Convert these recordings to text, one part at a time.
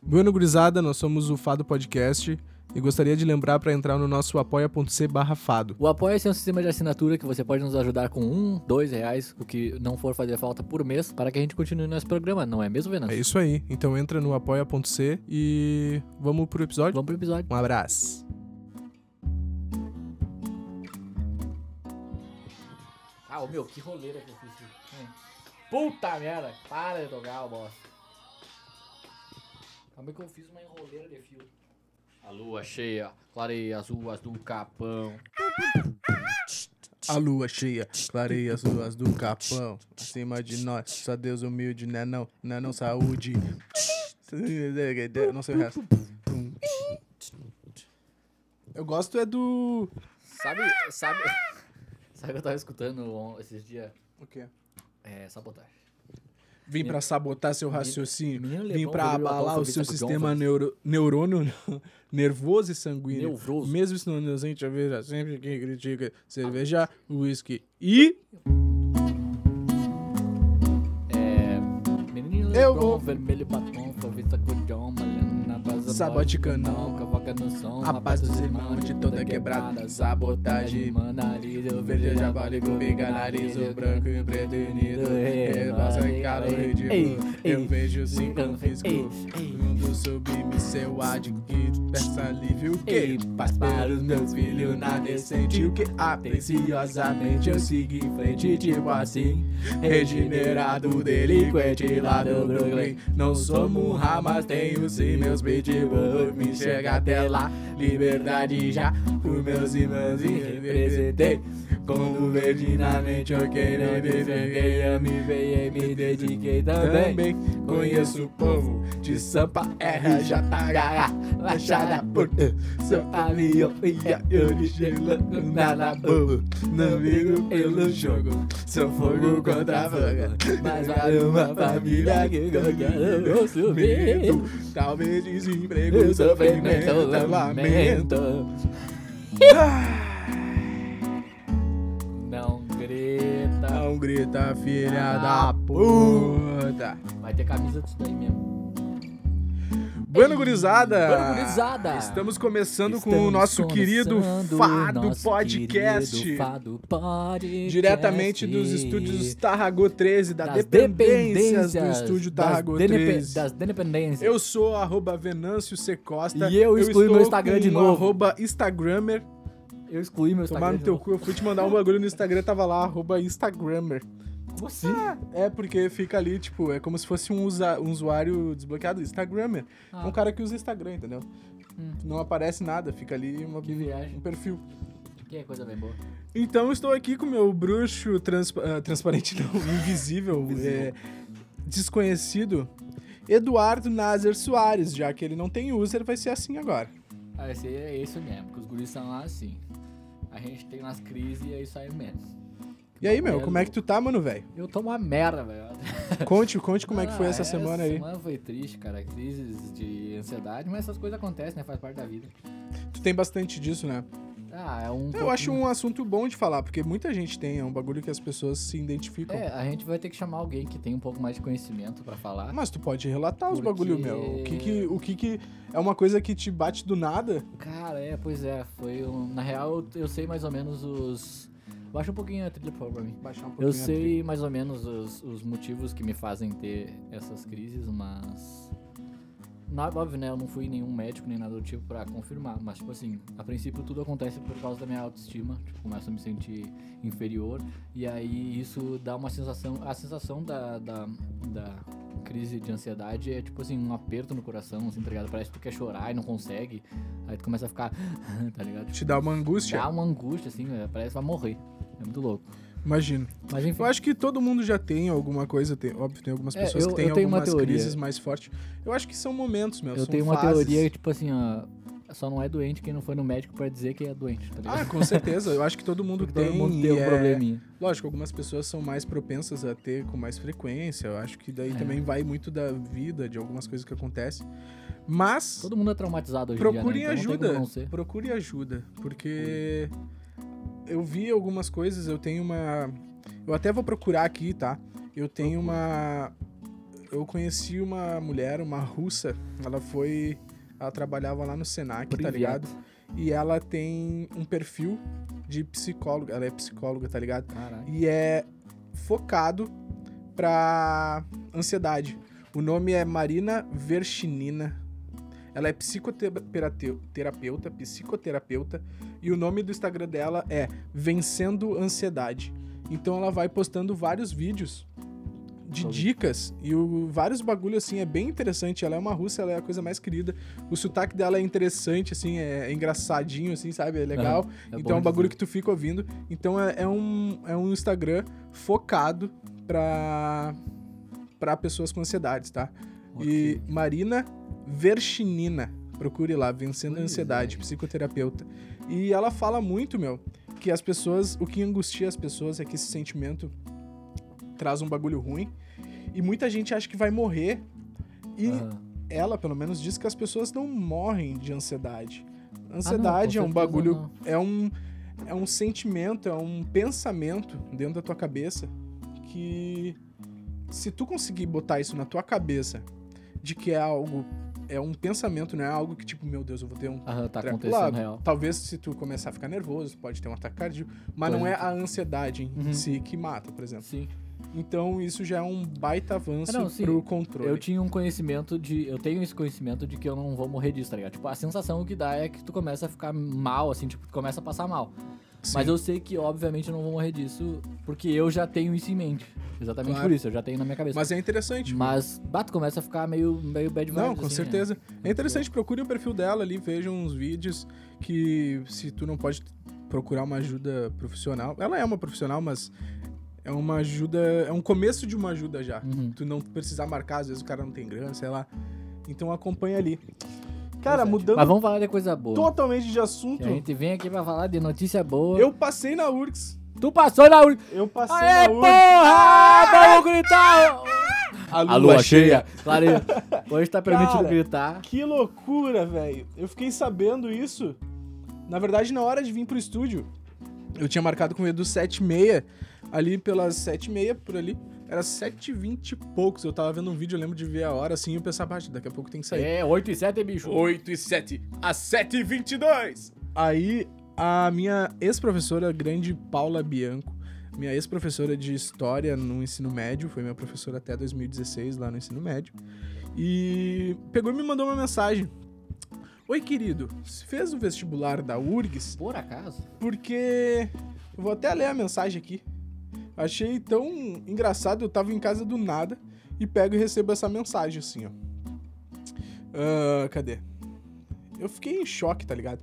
Bueno, gurizada, nós somos o Fado Podcast e gostaria de lembrar para entrar no nosso apoia.c barra fado. O Apoia-se é um sistema de assinatura que você pode nos ajudar com um, dois reais, o que não for fazer falta por mês, para que a gente continue nosso programa, não é mesmo, Venâncio? É isso aí. Então entra no apoia.c e vamos pro episódio? Vamos pro episódio. Um abraço. Ah, ô meu, que roleira que eu fiz. Hum. Puta merda, para de tocar, bosta. Calma aí que eu fiz uma enroleira de fio. A lua cheia, clareia as ruas do Capão. A lua cheia, clareia as ruas do capão. Acima de nós, só Deus humilde, né não, né não saúde. Não sei o resto. Eu gosto é do... Sabe, sabe... Sabe o que eu tava escutando esses dias? O quê? É, sabotagem. Vim pra sabotar seu raciocínio. menino Vim Lebron pra ouviu a abalar o seu com sistema neuro, neurônio nervoso e sanguíneo. Nervoso. Mesmo estando inocente, a veja sempre quem critica cerveja, uísque e... É. Eu vou- vermelho batom, Sabote canão, no som, Rapaz dos irmãos de toda quebrada, sabotagem, nariz, eu Verde biga nariz, o branco e o preto unido. Rebaça em calo ridículo. Eu vejo sim confisco. Mundo sublime, seu que peça alívio. O que? Paz para os meus filhos na decente. O que? Atenciosamente eu sigo em frente, tipo assim. Regenerado, delinquente lá do Brooklyn. Não sou Murra, mas tenho sim meus pitbull. Me chega até lá, liberdade já. Por meus irmãos e representei. Quando verdinamente eu queria peguei, eu me veio e me dediquei também. Conheço o povo de Sampa, RJH, Baixada Porta, São Avião e a Origela, nada bobo. Não ligo pelo jogo, sou fogo contra fogo. Mas vale uma família que qualquer eu subir. Talvez desemprego, sofrimento, lamento. Não Não grita, filha da puta. Vai ter camisa disso daí mesmo. Bueno, gurizada! Bueno, gurizada! Estamos começando com o Estamos nosso querido Fado nosso Podcast. querido Fado Podcast. Diretamente dos estúdios Tarragô 13, da das dependências do dependências, estúdio das Tarragô denepe- 13. Das dependências. Eu sou arroba Venâncio C. Costa. E eu excluí estou meu Instagram de novo. arroba Instagrammer. Eu excluí meu Tomar Instagram. no de teu cu, eu fui te mandar um bagulho no Instagram, tava lá, arroba Instagrammer. Como assim? É, porque fica ali, tipo, é como se fosse um, usa- um usuário desbloqueado, Instagrammer. Ah. É um cara que usa Instagram, entendeu? Hum. Não aparece nada, fica ali uma, um perfil. Que é coisa bem boa. Então estou aqui com meu bruxo transpa- ah, transparente, não, invisível, é, desconhecido, Eduardo Nazer Soares, já que ele não tem user, vai ser assim agora. Ah, aí é isso mesmo, porque os guris são lá assim. A gente tem umas crises e é isso aí mesmo. E aí, meu, como é que tu tá, mano, velho? Eu tô uma merda, velho. Conte, conte como é que foi Ah, essa semana aí. semana foi triste, cara. Crises de ansiedade, mas essas coisas acontecem, né? Faz parte da vida. Tu tem bastante disso, né? Ah, é um. Eu acho pouquinho- um assunto bom de falar, porque muita gente tem, é um bagulho que as pessoas se identificam. É, a gente vai ter que chamar alguém que tem um pouco mais de conhecimento pra falar. Mas tu pode relatar os Porque- bagulho, meu. O que que, o que que é uma coisa que te bate do nada? Cara, é, pois é. Foi um... Na real, eu, sei mais ou menos os. Baixa um pouquinho a trilha, por favor, pra mim. Baixar um pouquinho Eu sei mais ou menos os, os motivos que me fazem ter essas crises, mas. Na, óbvio, né? Eu não fui nenhum médico nem nada do tipo pra confirmar. Mas, tipo assim, a princípio tudo acontece por causa da minha autoestima. Tipo, começo a me sentir inferior. E aí isso dá uma sensação. A sensação da, da, da crise de ansiedade é tipo assim, um aperto no coração, assim, tá ligado? Parece que tu quer chorar e não consegue. Aí tu começa a ficar. tá ligado? Te dá uma angústia? Dá uma angústia, assim, né, parece que vai morrer. É muito louco. Imagino. Mas enfim. Eu acho que todo mundo já tem alguma coisa, tem, óbvio, tem algumas É, pessoas eu- que têm algumas crises mais fortes. Eu acho que são momentos, meu. Eu tenho uma fases. teoria, tipo assim, ó. Só não é doente quem não foi no médico pra dizer que é doente, tá ligado? Ah, com certeza. Eu acho que todo mundo tem. todo mundo tem um é- probleminha. Lógico, algumas pessoas são mais propensas a ter com mais frequência. Eu acho que daí É. também vai muito da vida, de algumas coisas que acontecem. Mas Todo mundo é traumatizado hoje procurem em dia, né? Então ajuda. como não ser. Procure ajuda. Porque eu vi algumas coisas, eu tenho uma. Eu até vou procurar aqui, tá? Eu tenho uma. eu conheci uma mulher, uma russa. Ela foi. Ela trabalhava lá no Senac, tá ligado? E ela tem um perfil de psicóloga. Ela é psicóloga, tá ligado? Caralho. E é focado pra ansiedade. O nome é Marina Verchinina. Ela é psicoterapeuta, psicoterapeuta, e o nome do Instagram dela é Vencendo Ansiedade. Então ela vai postando vários vídeos de dicas e o, vários bagulho assim, é bem interessante. Ela é uma russa, ela é a coisa mais querida. O sotaque dela é interessante, assim, é, é engraçadinho, assim, sabe? É legal. É então é um bagulho de que tu fica ouvindo. Então é, é um, é um Instagram focado pra, pra pessoas com ansiedades, tá? E Marina Verchinina. Procure lá, Vencendo a Ansiedade, psicoterapeuta. E ela fala muito, meu, que as pessoas, o que angustia as pessoas é que esse sentimento traz um bagulho ruim. E muita gente acha que vai morrer. E Aham. ela, pelo menos, diz que as pessoas não morrem de ansiedade. Ah, Ansiedade não, é um bagulho não. é um, é um sentimento, é um pensamento dentro da tua cabeça que se tu conseguir botar isso na tua cabeça de que é algo, é um pensamento, não é algo que tipo, meu Deus, eu vou ter um Aham, tá treco. acontecendo Claro, real. Talvez se tu começar a ficar nervoso, pode ter um ataque cardíaco, mas não é a ansiedade em Uhum. si que mata, por exemplo. Sim. Então isso já é um baita avanço Ah, não, sim. pro controle. Eu tinha um conhecimento de. Eu tenho esse conhecimento de que eu não vou morrer disso, tá ligado? Tipo, a sensação que dá é que tu começa a ficar mal, assim, tipo, tu começa a passar mal. Sim. Mas eu sei que, obviamente, eu não vou morrer disso, porque eu já tenho isso em mente. Exatamente Claro. por isso, eu já tenho na minha cabeça. Mas é interessante. Mas, bah, tu começa a ficar meio, meio bad vibes. Não, com assim, certeza. né? É interessante, procure o perfil dela ali, veja uns vídeos que se tu não pode procurar uma ajuda profissional. Ela é uma profissional, mas é uma ajuda. É um começo de uma ajuda já. Uhum. Tu não precisar marcar, às vezes o cara não tem grana, sei lá. Então acompanha ali. Cara, mudando Mas vamos falar de coisa boa. totalmente de Que assunto, a gente vem aqui pra falar de notícia boa. eu passei na URGS. Tu passou na URGS. Eu passei Aê, na URGS. porra! Vamos gritar! A A lua cheia. Claro, hoje tá permitido Cara, gritar. Que loucura, velho. Eu fiquei sabendo isso. Na verdade, na hora de vir pro estúdio, eu tinha marcado com o Edu 7h30, ali pelas 7h30 por ali. Era 7h20 e poucos. Eu tava vendo um vídeo, eu lembro de ver a hora assim, e eu pensava, "Ah, daqui a pouco tem que sair. É, 8 e 7, bicho. 8 e 7, às 7h22. Aí, a minha ex-professora, grande Paula Bianco, minha ex-professora de História no ensino médio, foi minha professora até 2016 lá no ensino médio, e pegou e me mandou uma mensagem. Oi, querido, você fez o vestibular da URGS? Por acaso? Porque. Eu vou até ler a mensagem aqui. Achei tão engraçado, eu tava em casa do nada e pego e recebo essa mensagem assim, ó. Ah, cadê? Eu fiquei em choque, tá ligado?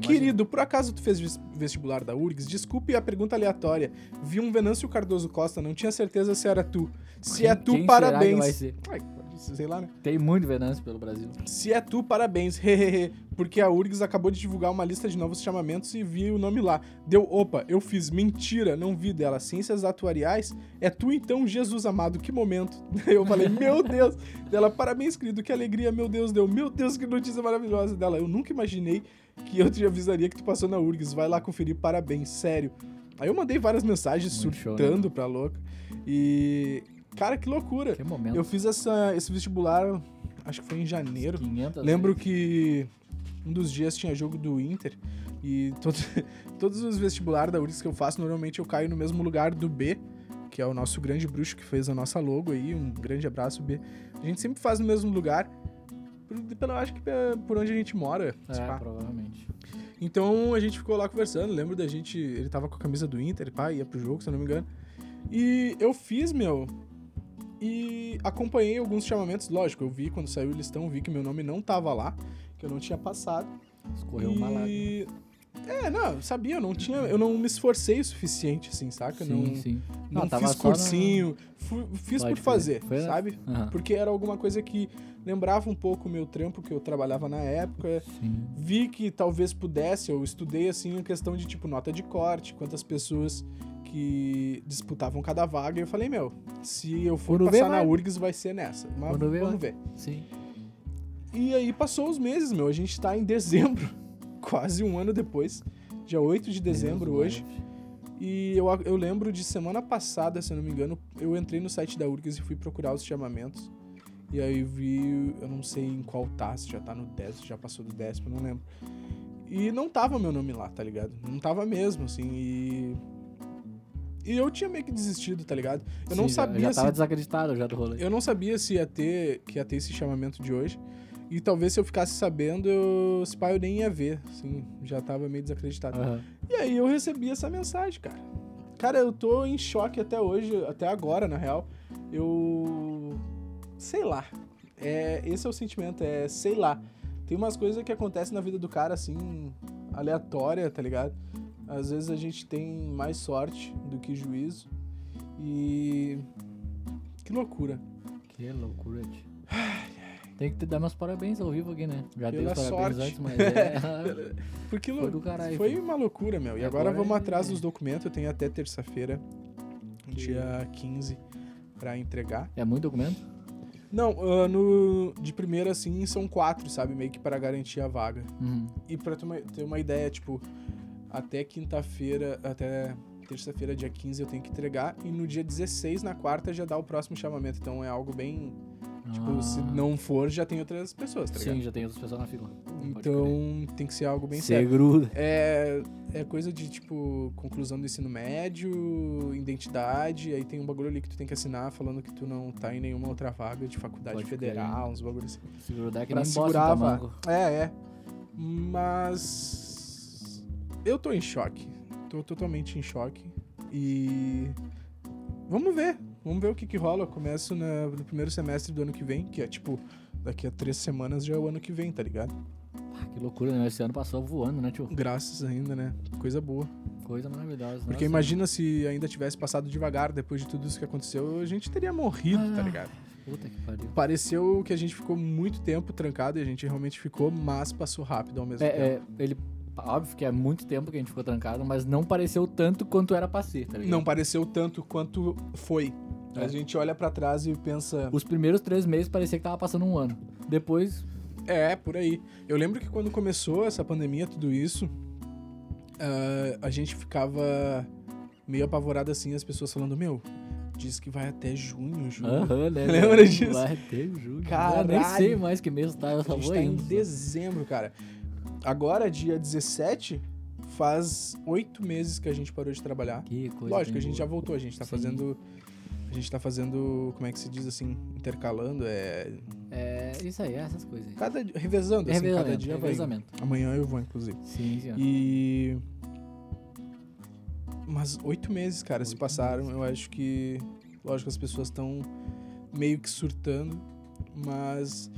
Querido, por acaso tu fez ves- vestibular da URGS? Desculpe a pergunta aleatória. Vi um Venâncio Cardoso Costa, não tinha certeza se era tu. Se Quem- é tu, parabéns. vai ser? Ai, sei lá, né? Tem muito Venâncio pelo Brasil. Se é tu, parabéns. Hehehe. Porque a URGS acabou de divulgar uma lista de novos chamamentos e vi o nome lá. Deu, opa, eu fiz. Mentira, não vi dela. Ciências atuariais? É tu então, Jesus amado, que momento. Eu falei, meu Deus. Dela, parabéns, querido, que alegria, meu Deus. Deu, meu Deus, que notícia maravilhosa dela. Eu nunca imaginei que eu te avisaria que tu passou na URGS. Vai lá conferir, parabéns, sério. Aí eu mandei várias mensagens Muito show, né? surtando pra louca. E. Cara, que loucura. Que momento. Eu fiz essa, esse vestibular, acho que foi em janeiro. 500 Lembro vezes. que um dos dias tinha jogo do Inter e todo- todos os vestibulares da URGS que eu faço, normalmente eu caio no mesmo lugar do B, que é o nosso grande bruxo que fez a nossa logo aí. Um grande abraço, B. A gente sempre faz no mesmo lugar. Pelo, acho que por onde a gente mora. É, pá. provavelmente. Então a gente ficou lá conversando. Lembro da gente. Ele tava com a camisa do Inter, pá, ia pro jogo, se eu não me engano. E eu fiz, meu. E acompanhei alguns chamamentos. Lógico, eu vi quando saiu o listão, vi que meu nome não tava lá, que eu não tinha passado. Escorreu uma lágrima. e... É, não, eu sabia, eu não tinha. Eu não me esforcei o suficiente, assim, saca? Sim, não sim. não Não, fiz na- cursinho. fu- fiz Pode por fazer, Foi- sabe? Aham. Porque era alguma coisa que lembrava um pouco o meu trampo que eu trabalhava na época Sim. vi que talvez pudesse, eu estudei assim a questão de tipo nota de corte, quantas pessoas que disputavam cada vaga, e eu falei, meu, se eu for Quando vê, passar na vai. URGS vai ser nessa. Mas Quando vamos vai. ver. Sim. E aí passou os meses, meu, a gente tá em dezembro, quase um ano depois, dia 8 de dezembro Deus hoje. guarde. E eu, eu lembro de semana passada, se eu não me engano, eu entrei no site da URGS e fui procurar os chamamentos. E aí vi, eu não sei em qual tá, se já tá no décimo, se já passou do décimo, não lembro. E não tava meu nome lá, tá ligado? Não tava mesmo, assim, e. E eu tinha meio que desistido, tá ligado? Eu não Sim, já- sabia Já se. tava desacreditado já do rolê. Eu não sabia se ia ter, que ia ter esse chamamento de hoje. E talvez se eu ficasse sabendo, eu, esse pai eu nem ia ver, assim, já tava meio desacreditado. Aham. E aí eu recebi essa mensagem, cara. Cara, eu tô em choque até hoje, até agora, na real. Eu. Sei lá. É, esse é o sentimento, é sei lá. Tem umas coisas que acontecem na vida do cara, assim, aleatória, tá ligado? Às vezes a gente tem mais sorte do que juízo. E. Que loucura. Que loucura, tio. Tem que te dar meus parabéns ao vivo aqui, né? Já dei Pela os parabéns sorte. antes, mas é. Porque Foi do caralho, Foi uma loucura, meu. E agora, Agora vamos é- atrás dos documentos. Eu tenho até terça-feira, Que- dia 15, pra entregar. é muito documento? Não, ah, no, de primeira, assim, são quatro, sabe? Meio que para garantir a vaga. Uhum. E pra tu uma- ter uma ideia, tipo, até quinta-feira, até terça-feira, dia 15, eu tenho que entregar. E no dia 16, na quarta, já dá o próximo chamamento. Então é algo bem. Tipo, se Ah. não for, já tem outras pessoas, tá Sim, ligado? já tem outras pessoas na fila. Então tem que ser algo bem crer. sério. Cê gruda. É, é coisa de, tipo, conclusão do ensino médio, identidade, aí tem um bagulho ali que tu tem que assinar falando que tu não tá em nenhuma outra vaga de faculdade Pode crer. federal, uns bagulhos assim. Se grudar é que Pra nem segurar a bosta vaga. É, é. Mas. Eu tô em choque. Tô totalmente em choque. E. Vamos ver. Vamos ver o que que rola. Eu começo na- no primeiro semestre do ano que vem, que é tipo. Daqui a três semanas já é o ano que vem, tá ligado? Ah, que loucura, né? Esse ano passou voando, né, tio? Graças ainda, né? Coisa boa. Coisa maravilhosa. Porque nossa. imagina se ainda tivesse passado devagar depois de tudo isso que aconteceu, a gente teria morrido, tá Ah. ligado? Puta que pariu. Pareceu que a gente ficou muito tempo trancado e a gente realmente ficou, mas passou rápido ao mesmo tempo. É, é, ele. Óbvio que é muito tempo que a gente ficou trancado, mas não pareceu tanto quanto era pra ser, tá ligado? Não pareceu tanto quanto foi. É. A gente olha pra trás e pensa, Os primeiros três meses parecia que tava passando um ano. Depois, é, por aí. Eu lembro que quando começou essa pandemia, tudo isso, ah, a gente ficava meio apavorado assim, as pessoas falando, meu, diz que vai até junho, julho. aham, né? Lembra disso? Vai julho. Caralho. Eu nem sei mais que mês tá, eu A só gente vou tá em indo. dezembro, cara. Agora, dia 17, faz oito meses que a gente parou de trabalhar. Que coisa Lógico, a gente já voltou, a gente tá Sim. fazendo. A gente tá fazendo, como é que se diz assim, intercalando, é. É, isso aí, essas coisas aí. Cada, revezando, assim, cada Revezamento, dia vai. revezamento. Amanhã eu vou, inclusive. Sim, sim. E. Mas oito meses, cara, se Oito passaram. meses. Eu acho que. Lógico, as pessoas estão meio que surtando, mas.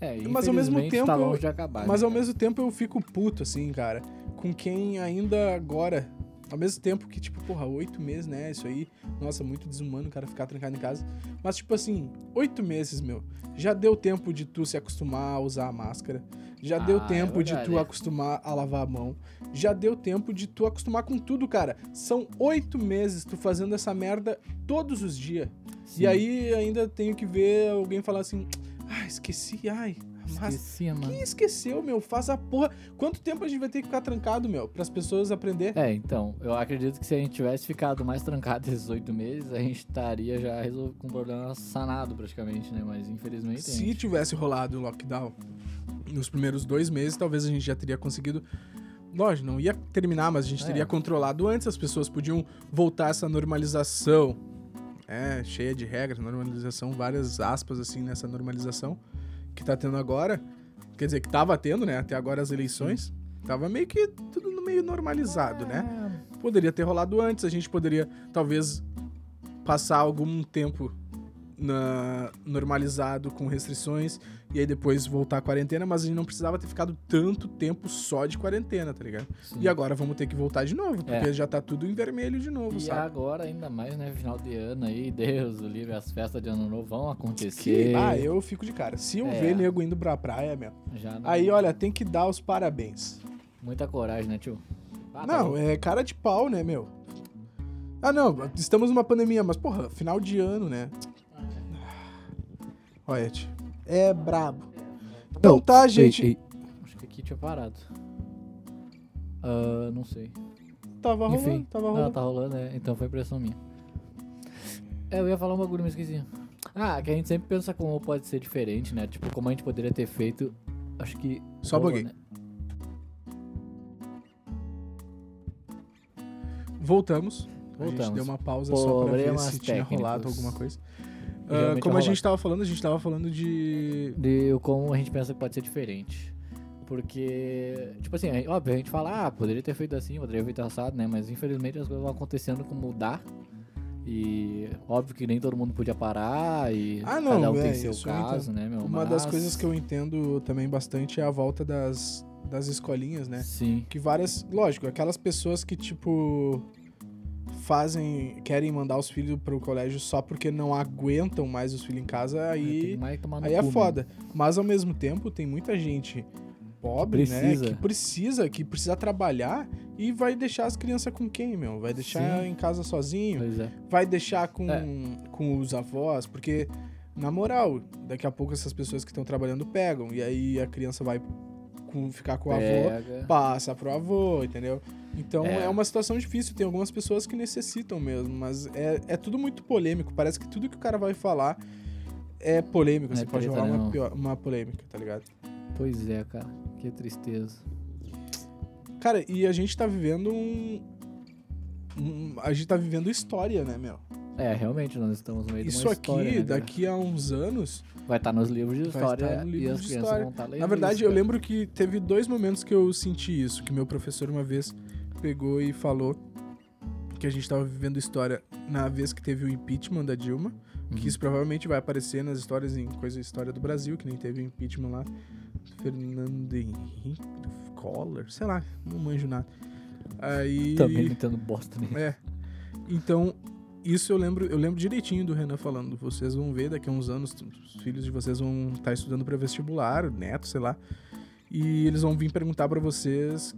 É, mas ao mesmo infelizmente tempo tá longe de acabar. Mas né, ao mesmo tempo eu fico puto, assim, cara, com quem ainda agora. Ao mesmo tempo que, tipo, porra, oito meses, né? Isso aí, nossa, muito desumano o cara ficar trancado em casa. Mas, tipo assim, oito meses, meu. Já deu tempo de tu se acostumar a usar a máscara. Já deu Ah, é tempo de tu acostumar a lavar a mão. Já deu tempo de tu acostumar com tudo, cara. São oito meses tu fazendo essa merda todos os dias. Sim. E aí ainda tenho que ver alguém falar assim: ah, esqueci, ai, máscara. Esqueci, mano. Quem esqueceu, meu? Faz a porra. Quanto tempo a gente vai ter que ficar trancado, meu? Para as pessoas aprender? É, então, eu acredito que se a gente tivesse ficado mais trancado esses oito meses, a gente estaria já resol- com o problema sanado praticamente, né? Mas infelizmente. Se gente- tivesse rolado o lockdown nos primeiros dois meses, talvez a gente já teria conseguido. Lógico, não ia terminar, mas a gente É. teria controlado antes, as pessoas podiam voltar a essa normalização. É, cheia de regras, normalização, várias aspas assim nessa normalização que tá tendo agora. Quer dizer, que tava tendo, né? Até agora as eleições. Tava meio que tudo no meio normalizado, né? É, poderia ter rolado antes, a gente poderia talvez passar algum tempo na- normalizado com restrições e aí depois voltar à quarentena, mas a gente não precisava ter ficado tanto tempo só de quarentena, tá ligado? sim. E agora vamos ter que voltar de novo, porque É. já tá tudo em vermelho de novo, E sabe? agora, ainda mais, né? Final de ano aí, Deus, o livre, as festas de ano novo vão Que, acontecer. ah, eu fico de cara. Se eu É. ver nego indo pra praia, meu. Já não- Aí, olha, tem que dar os parabéns. Muita coragem, né, tio? Ah, tá não, bom. é cara de pau, né, meu? Ah, não, estamos numa pandemia, mas, porra, final de ano, né? É brabo. Então tá, gente. Ei, ei. Acho que aqui tinha parado. Ah, não sei. Tava rolando, Enfim. tava Ah, rolando. tá rolando, é. Então foi impressão minha. É, eu ia falar um bagulho, mas esqueci. Ah, que a gente sempre pensa como pode ser diferente, né? Tipo, como a gente poderia ter feito. Acho que. Só rolou, buguei. né? Voltamos. A gente Voltamos. deu uma pausa só pra ver Problemas se tinha rolado técnicos. alguma coisa. Realmente como a gente rolar. tava falando, a gente tava falando de. De como a gente pensa que pode ser diferente. Porque, tipo assim, óbvio, a gente fala, ah, poderia ter feito assim, poderia ter feito assado, né? Mas infelizmente as coisas vão acontecendo como dá. E óbvio que nem todo mundo podia parar e Ah, não, cada um é, tem seu caso, né, meu? Uma das Mas- coisas que eu entendo também bastante é a volta das, das escolinhas, né? Sim. Que várias. Lógico, aquelas pessoas que, tipo. Fazem. Querem mandar os filhos pro colégio só porque não aguentam mais os filhos em casa, Tem aí. no Aí é foda. Mas ao mesmo tempo, tem muita gente pobre, Que precisa. né? Que precisa, que precisa trabalhar e vai deixar as crianças com quem, meu? Vai deixar Sim. em casa sozinho? Pois é. Vai deixar com, É. com os avós? Porque, na moral, daqui a pouco essas pessoas que estão trabalhando pegam. E aí a criança vai com- ficar com o avô, passa pro avô, entendeu? Então é. É. uma situação difícil. Tem algumas pessoas que necessitam mesmo, mas é, é tudo muito polêmico. Parece que tudo que o cara vai falar é polêmico. É Você pode treta, rolar uma, pior- uma polêmica, tá ligado? Pois é, cara. Que tristeza. Cara, e a gente tá vivendo um. um- a gente tá vivendo história, né, meu? É, realmente, nós estamos no meio Isso de uma aqui, história, né, cara? daqui a uns anos. Vai estar nos livros de Vai história livro e as crianças história. vão estar lendo Na verdade, isso, eu lembro que teve dois momentos que eu senti isso, que meu professor uma vez pegou e falou que a gente tava vivendo história na vez que teve o impeachment da Dilma, que Uhum. isso provavelmente vai aparecer nas histórias em coisa história do Brasil, que nem teve o impeachment lá. Fernando Henrique Collor, sei lá, não manjo nada. Aí Também entendo bosta nem. é. Então, isso eu lembro, eu lembro direitinho do Renan falando. Vocês vão ver daqui a uns anos, os filhos de vocês vão estar estudando para vestibular, neto, sei lá. E eles vão vir perguntar para vocês,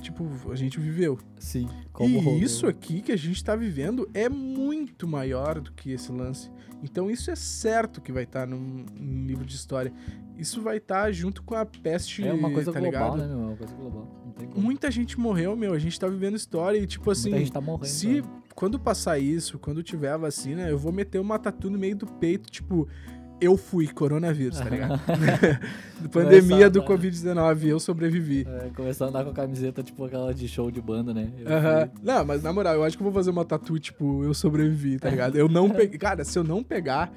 tipo, a gente viveu. Sim. e rolou. isso aqui que a gente tá vivendo é muito maior do que esse lance. Então isso é certo que vai estar num, num livro de história. Isso vai estar junto com a peste, É uma coisa tá global, ligado? né, meu? É uma coisa global. Não tem como. Muita gente morreu, meu. A gente tá vivendo história e, tipo assim. Muita gente tá morrendo. Se cara. Quando passar isso, quando tiver a vacina, eu vou meter uma tatu no meio do peito, tipo, eu fui coronavírus, tá ligado? Pandemia do Começar, Covid-19, eu sobrevivi. É, começar a andar com a camiseta, tipo aquela de show de banda, né? Não, mas na moral, eu acho que eu vou fazer uma tatu, tipo, eu sobrevivi, tá ligado? Eu não peguei. Cara, se eu não pegar,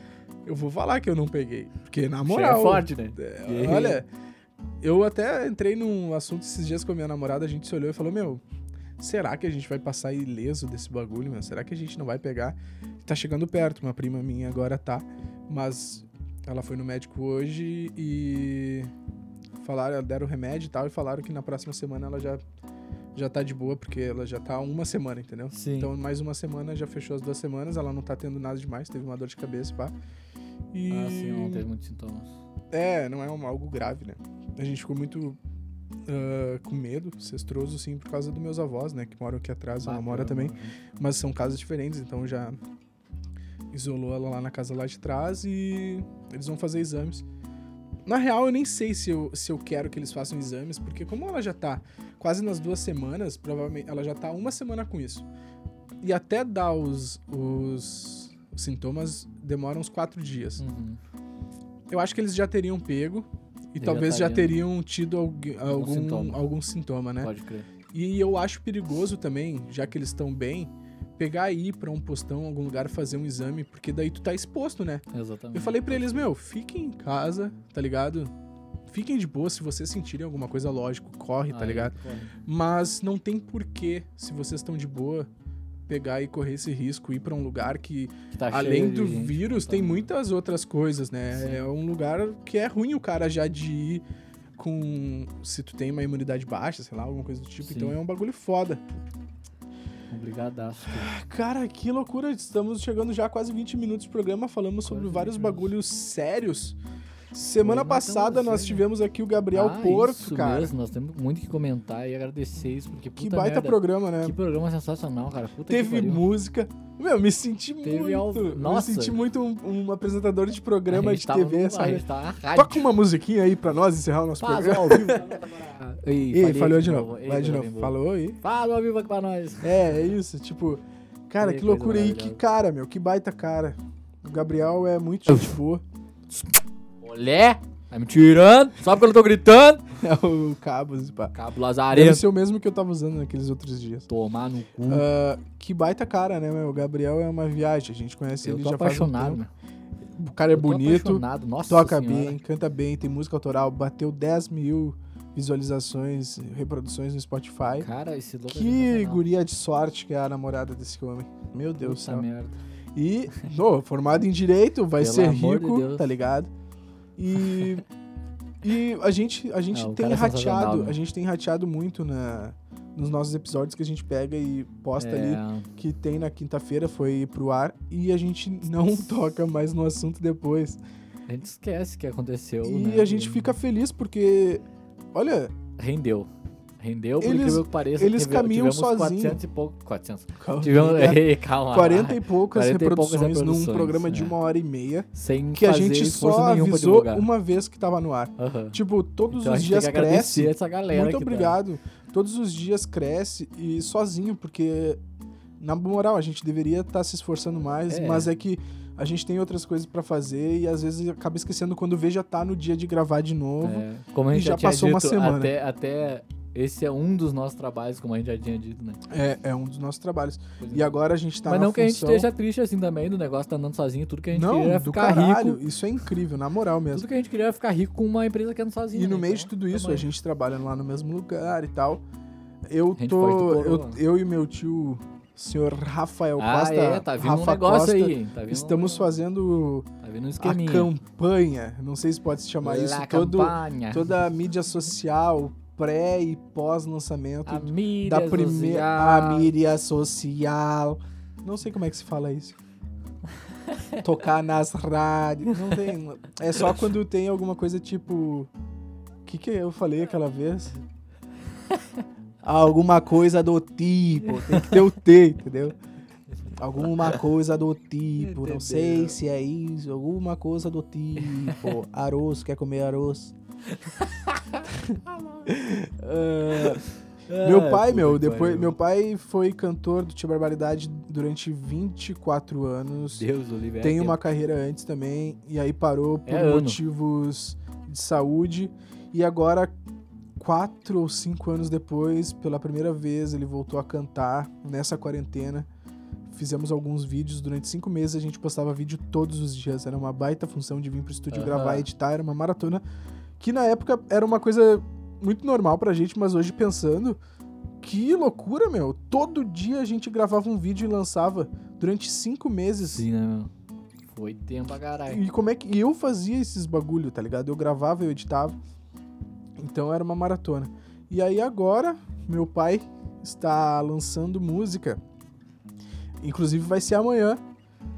eu vou falar que eu não peguei. Porque, na Já moral. é forte, né? É, olha, eu até entrei num assunto esses dias com a minha namorada, a gente se olhou e falou, meu, será que a gente vai passar ileso desse bagulho, meu? Será que a gente não vai pegar? Tá chegando perto, uma prima minha agora tá, mas ela foi no médico hoje e falaram, deram remédio e tal, e falaram que na próxima semana ela já, já tá de boa, porque ela já tá uma semana, entendeu? Sim. Então, mais uma semana, já fechou as duas semanas, ela não tá tendo nada demais, teve uma dor de cabeça, pá. E... Ah, sim, não teve muitos sintomas. É, não é um- algo grave, né? A gente ficou muito ah, com medo, cestroso, sim, por causa dos meus avós, né? Que moram aqui atrás, ela mora também. Deus. Mas são casas diferentes, então já isolou ela lá na casa lá de trás e eles vão fazer exames. Na real, eu nem sei se eu, se eu quero que eles façam exames, porque como ela já tá quase nas duas semanas, provavelmente ela já tá uma semana com isso. E até dar os, os sintomas demora uns quatro dias. Uhum. Eu acho que eles já teriam pego e talvez já teriam tido algum, algum, sintoma. algum sintoma, né? Pode crer. E eu acho perigoso também, já que eles estão bem, pegar e ir pra um postão, algum lugar, fazer um exame, porque daí tu tá exposto, né? Exatamente. Eu falei pra eles, meu, fiquem em casa, tá ligado? Fiquem de boa, se vocês sentirem alguma coisa, lógico, corre, tá Aí, ligado? corre. Mas não tem porquê, se vocês estão de boa, pegar e correr esse risco, ir pra um lugar que Que tá Além do gente vírus, tem tá- muitas outras coisas, né? Sim. É um lugar que é ruim o cara já de ir com. Se tu tem uma imunidade baixa, sei lá, alguma coisa do tipo. Sim. Então é um bagulho foda. Obrigadaço. cara. Cara, que loucura. Estamos chegando já a quase 20 minutos de programa. Falamos sobre vários 20 minutos. bagulhos sérios. Semana passada nós assim, tivemos aqui o Gabriel Ah, Porto, isso cara. mesmo, nós temos muito que comentar e agradecer isso, porque Que baita merda, programa, né? Que programa sensacional, cara. Puta que Teve música. Meu, me senti Teve muito. ao- Me Nossa. senti muito um, um apresentador de A programa gente de TV, no- A sabe? gente tava na rádio. Toca uma musiquinha aí pra nós encerrar o nosso Faz programa. ao vivo. Ei, Ei, falhou de novo. Ei, Vai de novo. Falou aí. Fala ao vivo aqui pra nós. É, é isso. Tipo, cara, Ei, que loucura aí. Que cara, meu. Que baita cara. O Gabriel é muito gente boa. Olé! Tá me tirando? Só porque eu tô gritando? É o cabo, esse pá. Cabo Deve Lazarento. ser o mesmo que eu tava usando naqueles outros dias. Tomar no cu. Ah, que baita cara, né, meu? O Gabriel é uma viagem. A gente conhece eu ele já faz um apaixonado, tempo. meu. O cara é Eu bonito, apaixonado. Nossa toca senhora. bem, canta bem, tem música autoral, bateu 10 mil visualizações, reproduções no Spotify. Cara, esse louco é Que sensacional. guria de sorte que é a namorada desse homem. Meu Deus do céu. merda. E, formado em direito, vai Pelo ser de rico, Deus. tá ligado? E e a gente a gente É, o tem é rateado, né? a gente tem rateado muito na nos nossos episódios que a gente pega e posta ali É, que tem na quinta-feira foi pro ar e a gente não toca mais no assunto depois. a gente esquece que aconteceu, E né? a gente fica feliz porque olha, Rendeu. Rendeu, por Eles- que pareça. eles tive- caminham tivemos sozinho. 400 e pouco. 400. calma, Tivemos, Ei, calma. 40 e poucas 40 e poucas reproduções, num reproduções, programa de é. uma hora e meia Sem que a gente só avisou uma vez que tava no ar. Tipo, todos Então os dias cresce. essa galera Muito tá- obrigado. Todos os dias cresce e sozinho, porque na moral, a gente deveria estar se esforçando mais, É. mas é que a gente tem outras coisas pra fazer e às vezes acaba esquecendo quando vê já tá no dia de gravar de novo. É, como a gente E já, já passou uma dito, semana. Até, até esse é um dos nossos trabalhos, como a gente já tinha dito, né? É, é um dos nossos trabalhos. E é. agora a gente tá Mas não que a gente função... esteja triste assim também, do negócio tá andando sozinho, tudo que a gente Não, queria era do ficar caralho. rico. Isso é incrível, na moral mesmo. Tudo que a gente queria era ficar rico com uma empresa que anda sozinha. E no né? meio Então, de tudo isso, tamo a gente trabalha lá no mesmo lugar e tal. Eu tô. Eu, eu e meu tio, senhor Rafael Ah, Costa. é, tá vindo um Rafa negócio Costa, aí, hein? Tá vindo Estamos um, fazendo Tá vindo um a campanha. Não sei se pode se chamar isso. La Todo, campanha. toda a mídia social, pré e pós-lançamento A mídia da primeira. A mídia social. Não sei como é que se fala isso. Tocar nas rádios. Não tem. É só quando tem alguma coisa tipo. O que, que eu falei aquela vez? Alguma coisa do tipo. Tem que ter o T, entendeu? Alguma coisa do tipo. Não sei se é isso. Alguma coisa do tipo. Arroz, quer comer arroz? Ah, meu Ah, pai, meu, depois, meu pai foi cantor do Tia Barbaridade durante 24 anos. Deus do livre. é Tem uma carreira antes também, e aí parou por É ano. motivos de saúde. E agora, quatro ou cinco anos depois, pela primeira vez, ele voltou a cantar nessa quarentena. Fizemos alguns vídeos, durante cinco meses a gente postava vídeo todos os dias. Era uma baita função de vir pro estúdio Aham. gravar e editar, era uma maratona. Que na época era uma coisa muito normal pra gente, mas hoje pensando, que loucura, meu. Todo dia a gente gravava um vídeo e lançava durante cinco meses. Sim, né, meu? Foi tempo pra caralho. E como é que eu fazia esses bagulho, tá ligado? Eu gravava, eu editava. Então era uma maratona. E aí agora, meu pai está lançando música. Inclusive vai ser amanhã.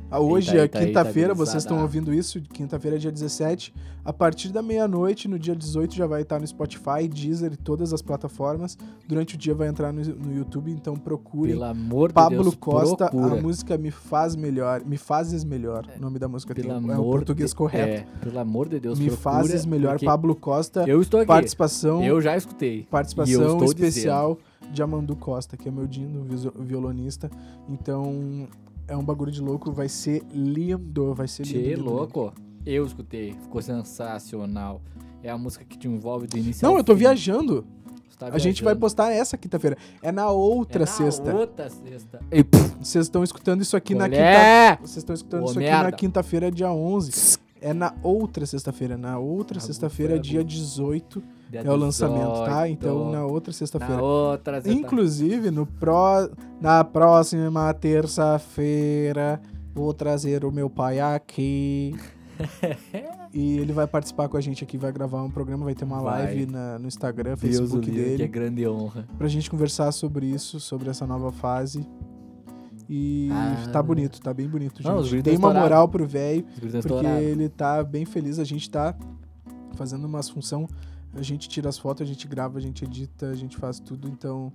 Ah, Hoje Eita, é quinta-feira, vocês estão ouvindo isso, quinta-feira, dia 17. A partir da meia-noite, no dia 18, já vai estar no Spotify, Deezer e todas as plataformas. Durante o dia vai entrar no, no YouTube, então procurem. Pelo amor de Pablo Deus, Costa, procura. a música Me Faz Melhor. Me Fazes Melhor. O nome da música tem, Pelo é amor o português de- correto. É, pelo amor de Deus, Me procura, Fazes Melhor. Pablo Costa, Eu estou aqui. participação, Eu já escutei. Participação especial de Amandu Costa, que é meu dino, violonista. Então, é um bagulho de louco, vai ser lindo, vai ser lindo. Lindo. louco. Eu escutei. Ficou sensacional. É a música que te envolve do início Não, eu tô fim. viajando. Tá A gente vai postar essa quinta-feira. É na outra É na sexta. outra sexta. Pff, Vocês estão escutando isso aqui na quinta! Vocês estão escutando Ô, isso aqui na merda. quinta-feira, dia 11. É na outra sexta-feira. Na outra Agu, sexta-feira, dia agu. 18, Dia é o lançamento, tá? 18. Então, na outra Na sexta-feira. outra sexta. Inclusive, no pró... na próxima terça-feira, vou trazer o meu pai aqui. e ele vai participar com a gente aqui, vai gravar um programa, vai ter uma Vai. live na- no Instagram, Facebook dele. que é grande honra. pra gente conversar sobre isso, sobre essa nova fase. E Ah. tá bonito, tá bem bonito, Não, gente. Tem uma moral pro velho, porque ele tá bem feliz, a gente tá fazendo umas função, a gente tira as fotos, a gente grava, a gente edita, a gente faz tudo, então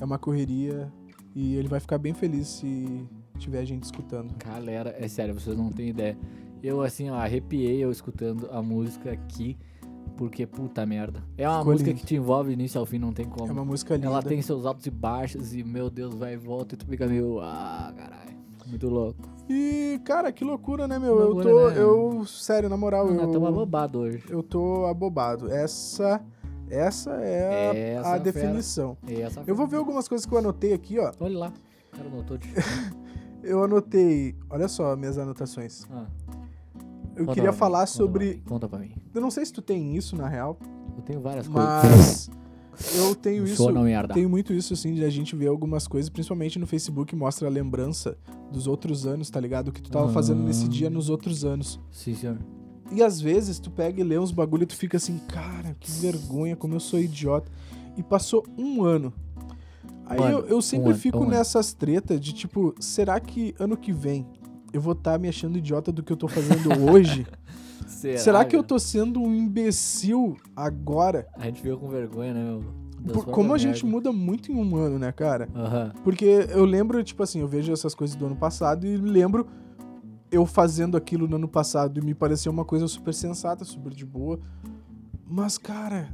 é uma correria e ele vai ficar bem feliz se tiver gente escutando. Galera, é sério, vocês não têm ideia. Eu, assim, ó, arrepiei eu escutando a música aqui, porque puta merda. É uma Ficou música lindo. que te envolve início ao fim, não tem como. É uma música linda. Ela tem seus altos e baixos e, meu Deus, vai e volta e tu fica meio. Ah, caralho. Muito louco. E, cara, que loucura, né, meu? eu Loucura, tô. né? Eu, sério, na moral, Nós eu. estamos abobados hoje. Eu tô abobado. Essa. Essa é a, Essa a fera. definição. Essa Eu vou ver algumas coisas que eu anotei aqui, ó. Olha lá. O cara notou de. Eu anotei. Olha só minhas anotações. Ah, Eu conta queria pra mim, falar conta sobre. pra mim, Conta pra mim. Eu não sei se tu tem isso, na real, Eu tenho várias coisas. mas. Eu tenho isso. Sou não merda. Tenho muito isso, assim, de a gente ver algumas coisas, principalmente no Facebook, mostra a lembrança dos outros anos, tá ligado? O que tu tava fazendo nesse dia Ah. nos outros anos. Sim, senhor. E às vezes tu pega e lê uns bagulho e tu fica assim, cara, que vergonha, como eu sou idiota. E passou um ano. Aí eu, eu sempre um ano, fico um nessas tretas de tipo, será que ano que vem eu vou estar me achando idiota do que eu tô fazendo hoje? será que eu tô sendo um imbecil agora? A gente fica com vergonha, né, meu? Por- como a gente merda. muda muito em um ano, né, cara? Aham. Porque eu lembro, tipo assim, eu vejo essas coisas do ano passado e lembro eu fazendo aquilo no ano passado e me pareceu uma coisa super sensata, super de boa. Mas, cara,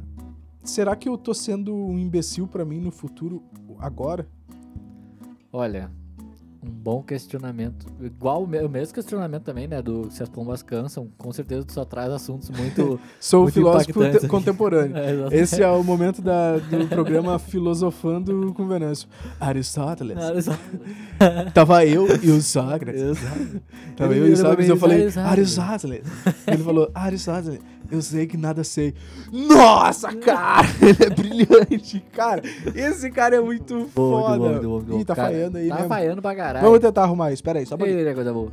será que eu tô sendo um imbecil pra mim no futuro agora? Olha, um bom questionamento. Igual o me- o mesmo questionamento também, né? Do se as pombas cansam, com certeza tu só traz assuntos muito. Sou Muito filósofo contemporâneo. É. Esse é o momento da- do programa Filosofando com Venâncio. Aristóteles. Só- Tava eu e o Sócrates. Exato. Tava Ele eu e o Sócrates eu falei, Aristóteles. Aristóteles. Ele falou, Aristóteles, eu sei que nada sei. Nossa, cara, ele é brilhante. Cara, esse cara é muito foda. Ih, tá Cara, falhando aí Tá mesmo. falhando pra caralho. Vamos tentar arrumar isso, pera aí, só pra... Ele é coisa boa.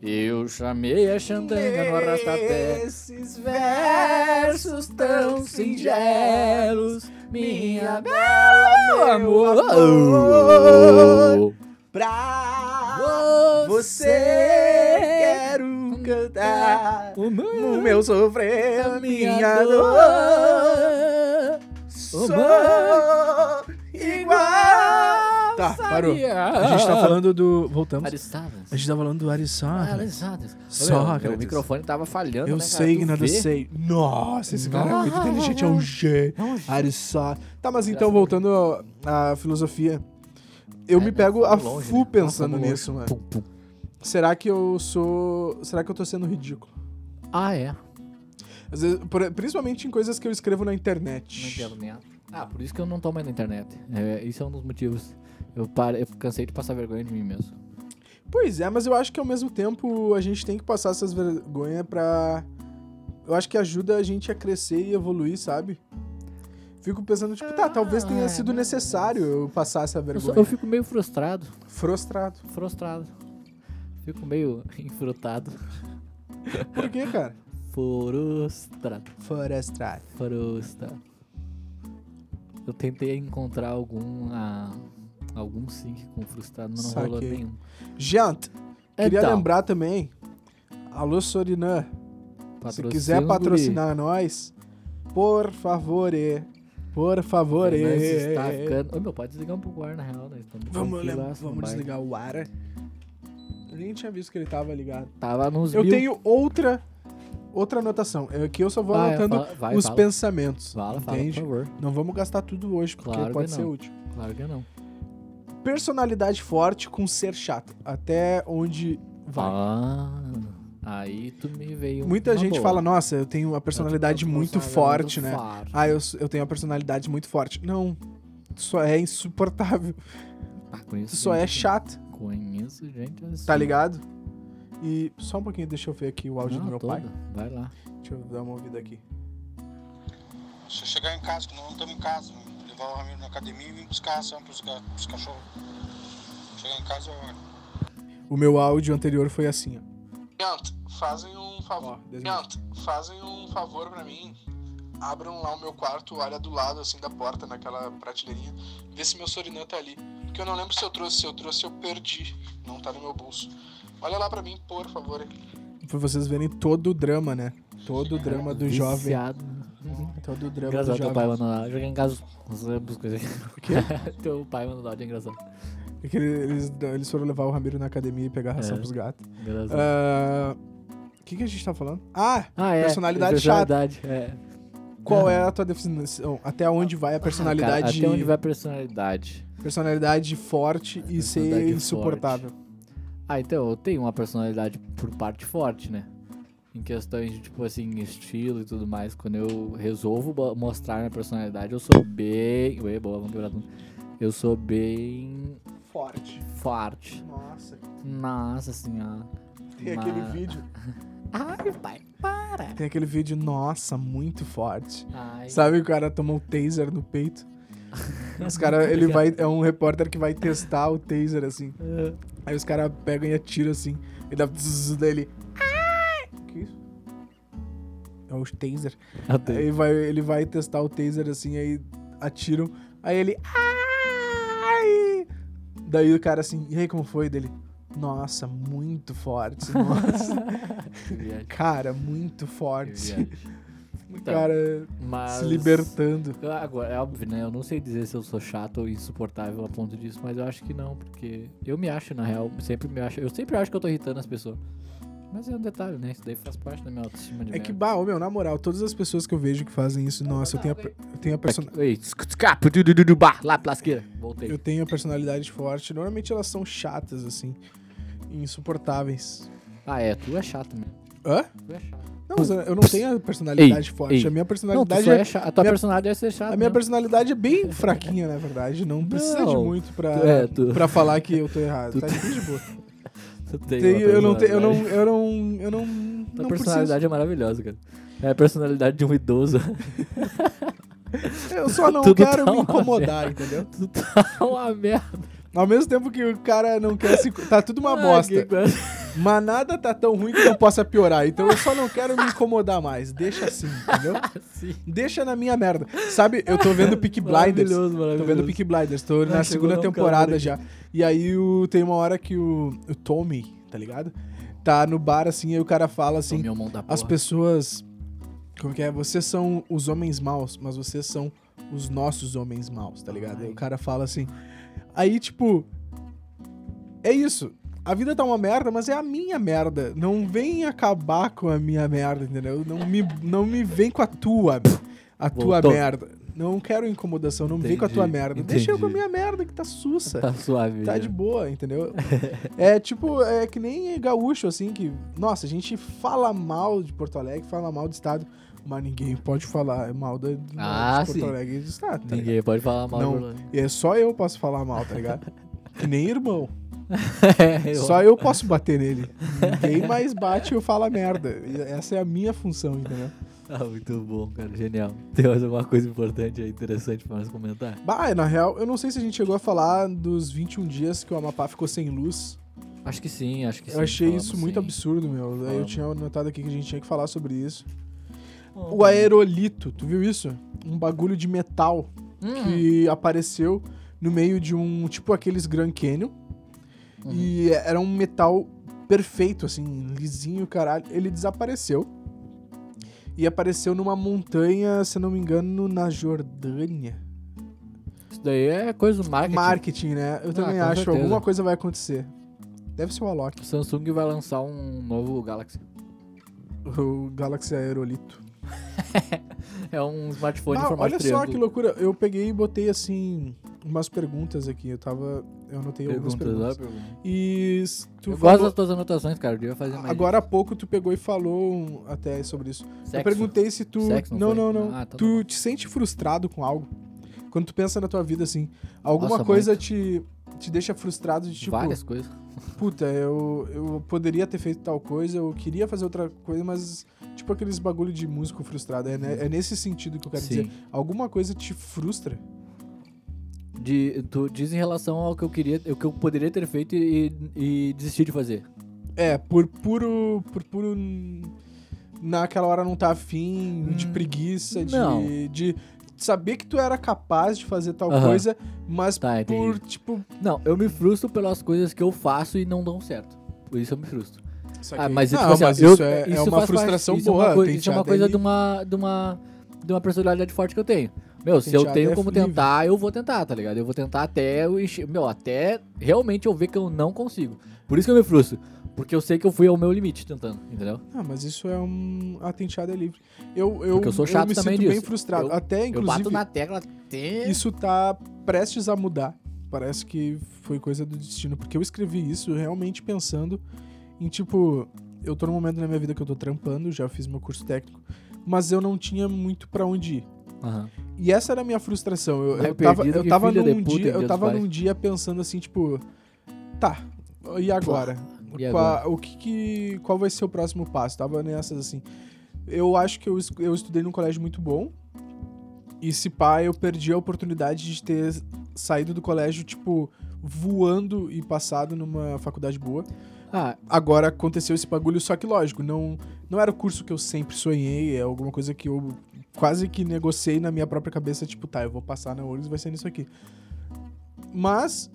Eu chamei a Xandanga no arrastapé. Esses Versos tão singelos, minha bela meu amor. Pra Você quero cantar o meu, o meu sofrer, a a minha dor. dor. Sou igual. Tá, parou. A gente tá falando do. Voltamos. Aristóteles. A gente tá falando do Aristóteles. Aristóteles. Sócrates. O microfone tava falhando, Eu né, sei que nada vê? sei. Nossa, esse cara é muito inteligente, é um G. É um G. Aristóteles. Tá, mas então, voltando à filosofia. Eu É, me né, pego a full né? pensando nisso, mano. Pum, pum. Será que eu sou. Será que eu tô sendo ridículo? Ah, é. Às vezes, por- principalmente em coisas que eu escrevo na Não internet. entendo nada. Ah, por isso que eu não tô mais na internet. É, isso é um dos motivos. Eu, pare... eu cansei de passar vergonha de mim mesmo. Pois é, mas eu acho que ao mesmo tempo a gente tem que passar essas vergonhas pra. Eu acho que ajuda a gente a crescer e evoluir, sabe? Fico pensando, tipo, tá, talvez tenha Ah, sido necessário eu passar essa Eu, sou- vergonha. eu fico meio frustrado. Frustrado. Frustrado. Fico meio enfrutado. Por quê, cara? Frustrado. Frustrado. Frustrado. Eu tentei encontrar algum. ah, algum sync com frustrado, mas não rolou Saquei. nenhum. Gente, queria Então, lembrar também. Alô, Sorinã. Se quiser patrocinar nós, por favor, por favor. Nós está ficando... Ô, meu, pode desligar um pouco o ar na real? Estamos Vamos, vamos desligar o ar. Eu nem tinha visto que ele tava ligado. Tava nos Eu mil. tenho outra outra anotação. É que eu só vou Ah, é, anotando fala- vai, os fala. pensamentos. Fala, fala, por entende? favor. Não vamos gastar tudo hoje, porque Claro pode que ser não. útil. Claro que não. Personalidade forte com ser chato. Até onde vai. Ah, aí tu me veio. Muita uma gente boa. fala, nossa, eu tenho uma personalidade tenho uma muito personalidade forte, né? forte. Ah, eu, eu tenho uma personalidade muito forte. Não, tu só é insuportável. Ah, Tu só é assim. chato, Conheço gente assim. tá ligado? E só um pouquinho, deixa eu ver aqui o áudio Não, do meu pai. toda. Vai lá. Deixa eu dar uma ouvida aqui. Se eu chegar em casa, quando nós não estamos em casa, levar o Ramiro na academia e vir buscar ração pros, ga- pros cachorros. Chegar em casa, eu olho. O meu áudio anterior foi assim, ó. Fazem um favor. Deus fazem um favor pra mim. Abram lá o meu quarto, olha do lado assim da porta, naquela prateleirinha. Vê se meu Sorinã tá ali. Porque eu não lembro se eu trouxe. Se eu trouxe, eu perdi. Não tá no meu bolso. Olha lá pra mim, por favor. Pra vocês verem todo o drama, né? Todo o drama do jovem. Viciado. Todo o drama Engraçado, do teu pai jovem. manda lá. Jogar em casa os as coisas. O quê? teu pai manda lá, é engraçado. É que eles, eles foram levar o Ramiro na academia e pegar ração É. pros gatos. Engraçado. O que, que a gente tá falando? Ah, ah, é. personalidade chata. personalidade, é. qual é a tua definição? Até onde vai a personalidade, Ah, cara, até onde vai a personalidade? personalidade forte e ser personalidade insuportável? Ah, então, eu tenho uma personalidade por parte forte, né? Em questões de, tipo assim, estilo e tudo mais. Quando eu resolvo mostrar minha personalidade, eu sou bem. Ué, boa, vamos quebrar tudo. Eu sou bem Forte. forte. Nossa. Nossa senhora. Tem aquele Mas- vídeo. Ai, pai, para. Tem aquele vídeo, nossa, muito forte. Ai. Sabe o cara tomou um taser no peito? Os cara, ele vai. É um repórter que vai testar o taser assim. Ah, Aí os caras pegam e atiram assim. E dá zzz dele. Que isso? É o taser. Aí vai, ele vai testar o taser assim, aí atiram. Aí ele. Ai! Daí o cara assim, e aí como foi dele? Nossa, muito forte. Nossa, cara, muito forte. Então, cara Mas... se libertando. Agora, é óbvio, né? Eu não sei dizer se eu sou chato ou insuportável a ponto disso, mas eu acho que não, porque eu me acho, na real, sempre me acho. Eu sempre acho que eu tô irritando as pessoas. Mas é um detalhe, né? Isso daí faz parte da minha autoestima de É que, merda. bah, ô, meu, na moral, todas as pessoas que eu vejo que fazem isso, nossa, eu tenho a, eu tenho a, person- Aqui, Ei, tsk, tsk, ah, pu, du, du, du, du, bah, lá, plasqueira. Voltei. eu tenho a personalidade forte. Normalmente elas são chatas, assim, insuportáveis. Ah, é, tu é chato mesmo. Hã? Tu é chato. Não, mas eu não tenho a personalidade Ei, forte. ei. A minha Não, personalidade só é é. A tua minha- personalidade é ser chato. A minha mesmo. personalidade é bem fraquinha, na verdade. Não precisa de Não. muito pra, é, tu- pra falar que eu tô errado. Tu tá tem- tudo de boa. Tu tem uma eu não tenho, eu não, eu não, eu não, Tua não personalidade é maravilhosa, cara. É a personalidade de um idoso. preciso. Eu só não Tu que quero tá me incomodar, entendeu? tu tá uma merda. Ao mesmo tempo que o cara não quer se... Tá tudo uma bosta. Mas nada tá tão ruim que não possa piorar. Então eu só não quero me incomodar mais. Deixa assim, entendeu? Sim. Deixa na minha merda. Sabe, eu tô vendo Peaky Blinders. Maravilhoso, Tô maravilhoso. vendo Peaky Blinders, tô na Ah, segunda temporada já. E aí o, tem uma hora que o, o Tommy, tá ligado? Tá no bar assim, aí o cara fala assim: da as pessoas. Como que é? Vocês são os homens maus, mas vocês são os nossos homens maus, tá ligado? Aí Ai. o cara fala assim. Aí, tipo. É isso. A vida tá uma merda, mas é a minha merda. Não vem acabar com a minha merda, entendeu? Não me, não me vem com a tua. A tua Voltou. merda. Não quero incomodação, não me vem com a tua Entendi, merda. Deixa eu com a entendi. minha merda que tá sussa. Tá suave. Tá de boa, entendeu? é tipo, é que nem gaúcho, assim, que. Nossa, a gente fala mal de Porto Alegre, fala mal do estado, mas ninguém pode falar mal da, Ah, de Porto. Alegre e do estado. Tá ligado? Ninguém pode falar mal Não. E é só eu posso falar mal, tá ligado? que nem irmão. É, eu- Só eu posso bater nele. Ninguém mais bate ou fala merda. Essa é a minha função, entendeu? Ah, muito bom, cara. Genial. Tem mais alguma coisa importante aí, interessante pra nós comentar? Bah, na real, eu não sei se a gente chegou a falar dos 21 dias que o Amapá ficou sem luz. Acho que sim, acho que sim. Eu achei isso muito sim. absurdo, meu. Eu tinha anotado aqui que a gente tinha que falar sobre isso. Oh, O aerolito, tu viu isso? Um bagulho de metal Hum. que apareceu no meio de um, tipo aqueles Grand Canyon. Uhum. E era um metal perfeito, assim, lisinho, caralho. Ele desapareceu. E apareceu numa montanha, se não me engano, na Jordânia. Isso daí é coisa do marketing. Marketing, né? Eu Ah, também acho. certeza. Alguma coisa vai acontecer. Deve ser o Alok. O Samsung vai lançar um novo Galaxy. O Galaxy Aerolito. É um smartphone em Ah, formato olha só triângulo. que loucura. Eu peguei e botei assim umas perguntas aqui. Eu tava. Eu anotei algumas Perguntas, perguntas. ó. E tu Eu falou- gosto das tuas anotações, cara. Eu devia fazer mais. Agora há pouco tu pegou e falou até sobre isso. Sexo. Eu perguntei se tu. Sexo, não, não não, não. Ah, então tá tu bom. te sente frustrado com algo? Quando tu pensa na tua vida assim, alguma Nossa, coisa te, te deixa frustrado de tipo, Várias coisas. Puta, eu, eu poderia ter feito tal coisa, eu queria fazer outra coisa, mas tipo aqueles bagulho de músico frustrado. É, é nesse sentido que eu quero dizer. Sim. Alguma coisa te frustra? De, tu diz em relação ao que eu queria, o que eu poderia ter feito e, e desistir de fazer. É, por puro. Por puro. Naquela hora não tá afim, de Hum, preguiça, não. de, de saber que tu era capaz de fazer tal Aham. coisa, mas Tá, entendi. por, tipo. Não, eu me frustro pelas coisas que eu faço e não dão certo. Por isso eu me frustro. Ah, mas, não, tipo assim, ó, mas eu- isso é, é isso uma faz parte- frustração isso é boa. uma, coi- isso é uma coisa de uma, de uma de uma personalidade forte que eu tenho. Meu, se eu tenho é como livre. tentar, eu vou tentar, tá ligado? Eu vou tentar até eu encher, meu, até realmente eu ver que eu não consigo. Por isso que eu me frustro. Porque eu sei que eu fui ao meu limite tentando, entendeu? Ah, mas isso é um. A tenteada é livre. Eu, eu, Porque eu sou chato me também sinto bem disso. frustrado. Eu- Até, eu bato inclusive, na tecla até... isso tá prestes a mudar. Parece que foi coisa do destino. Porque eu escrevi isso realmente pensando em, tipo, eu tô num momento na minha vida que eu tô trampando, já fiz meu curso técnico, mas eu não tinha muito pra onde ir. Aham. E essa era a minha frustração. Eu, eu tava, eu tava num dia, eu tava num dia pensando assim, tipo, tá, e agora? E Qual- o que, que- qual vai ser o próximo passo? Tava nessas assim. Eu acho que eu, eu estudei num colégio muito bom. E se pá, eu perdi a oportunidade de ter saído do colégio, tipo, voando e passado numa faculdade boa. Ah, Agora aconteceu esse bagulho, só que lógico, não, não era o curso que eu sempre sonhei, é alguma coisa que eu quase que negociei na minha própria cabeça, tipo, tá, eu vou passar na URGS, vai ser nisso aqui. Mas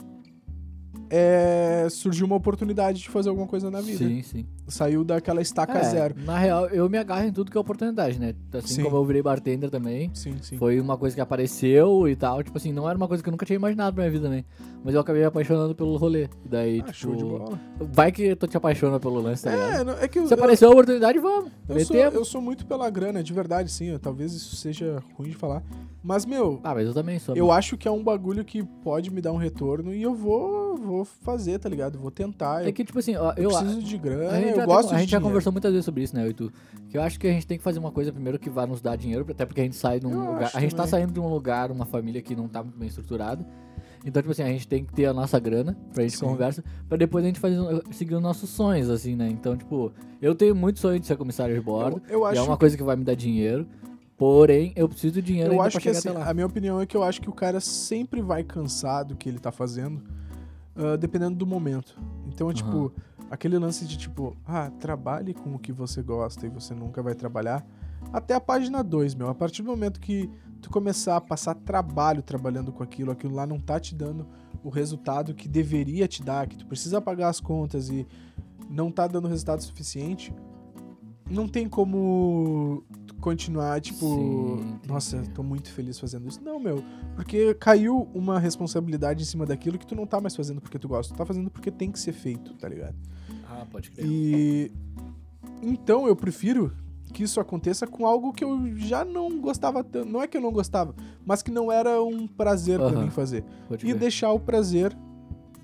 é, surgiu uma oportunidade de fazer alguma coisa na vida. sim, sim. Saiu daquela estaca É, zero. Na real, eu me agarro em tudo que é oportunidade, né? Assim Sim. como eu virei bartender também. Sim, sim. Foi uma coisa que apareceu e tal. Tipo assim, não era uma coisa que eu nunca tinha imaginado pra minha vida também. Mas eu acabei me apaixonando pelo rolê. Daí, Ah, tipo. show de bola. Vai que tu te apaixona pelo lance, tá? É, não- é que eu, Se apareceu a oportunidade, vamos. eu, eu, sou, eu sou muito pela grana, de verdade, sim. eu- Talvez isso seja ruim de falar. Mas, meu, Ah, mas eu também sou. Eu acho que é um bagulho que pode me dar um retorno e eu vou, vou fazer, tá ligado? Vou tentar. É Eu, que, tipo assim, ó, eu eu. preciso de grana, a gente, eu já, gosto a gente já dinheiro. conversou muitas vezes sobre isso, né, eu e tu? Que eu acho que a gente tem que fazer uma coisa primeiro que vá nos dar dinheiro, até porque a gente sai de um Eu lugar. A gente tá também. saindo de um lugar, uma família que não tá muito bem estruturada. Então, tipo assim, a gente tem que ter a nossa grana pra gente Sim. conversa, pra depois a gente fazer, seguir os nossos sonhos, assim, né? Então, tipo, eu tenho muito sonho de ser comissário de bordo. Eu, eu e acho, é uma coisa que vai me dar dinheiro. Porém, eu preciso de dinheiro eu acho que chegar assim, a minha opinião é que eu acho que o cara sempre vai cansar do que ele tá fazendo, ah, dependendo do momento. Então é tipo, aquele lance de tipo, ah, trabalhe com o que você gosta e você nunca vai trabalhar. Até a página 2, meu. A partir do momento que tu começar a passar trabalho trabalhando com aquilo, aquilo lá não tá te dando o resultado que deveria te dar, que tu precisa pagar as contas e não tá dando resultado suficiente, não tem como continuar, tipo, Sim, nossa, tô muito feliz fazendo isso. Não, meu, porque caiu uma responsabilidade em cima daquilo que tu não tá mais fazendo porque tu gosta, tu tá fazendo porque tem que ser feito, tá ligado? Ah, pode crer. E então eu prefiro que isso aconteça com algo que eu já não gostava tanto. Não é que eu não gostava, mas que não era um prazer pra Aham. mim fazer. Pode E crer. deixar o prazer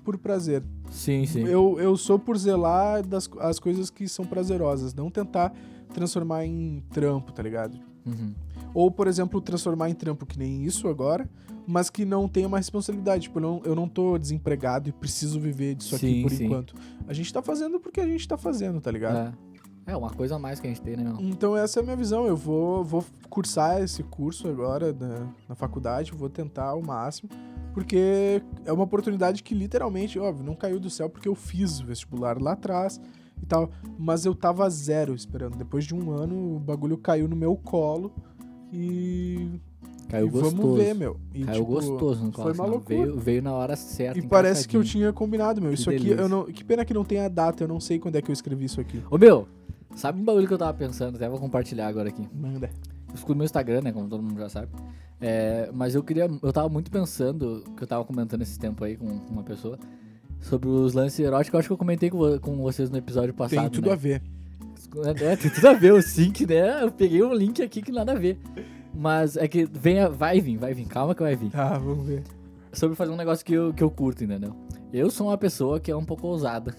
por prazer. Sim, sim. Eu, eu sou por zelar das as coisas que são prazerosas, não tentar transformar em trampo, tá ligado? Uhum. Ou, por exemplo, transformar em trampo que nem isso agora, mas que não tenha uma responsabilidade. Tipo, eu não, eu não tô desempregado e preciso viver disso aqui Sim, por sim. enquanto. A gente tá fazendo porque a gente tá fazendo, tá ligado? É. é, uma coisa a mais que a gente tem, né, meu? Então essa é a minha visão. Eu vou, vou cursar esse curso agora na, na faculdade, vou tentar ao máximo, porque é uma oportunidade que literalmente, óbvio, não caiu do céu porque eu fiz o vestibular lá atrás e tal, mas eu tava zero esperando. Depois de um ano, o bagulho caiu no meu colo e, Caiu e gostoso. vamos ver, meu. E, Caiu tipo, gostoso no foi uma ó. loucura. Veio, veio na hora certa. E parece que eu tinha combinado, meu. Que Isso aqui, delícia. eu não. Que pena que não tem a data, eu não sei quando é que eu escrevi isso aqui. Ô, meu, sabe um bagulho que eu tava pensando? Até vou compartilhar agora aqui. Manda. Eu escuto meu Instagram, né? Como todo mundo já sabe. É, mas eu queria. Eu tava muito pensando, que eu tava comentando esse tempo aí com uma pessoa, sobre os lances eróticos. Eu acho que eu comentei com, com vocês no episódio passado. Tem tudo né? a ver. É, tem tudo a ver, o sync, né? Eu peguei um link aqui que nada a ver. Mas é que venha, vai vir, vai vir, calma que vai vir. Tá, vamos ver. Sobre fazer um negócio que eu, que eu curto, entendeu? Eu sou uma pessoa que é um pouco ousada,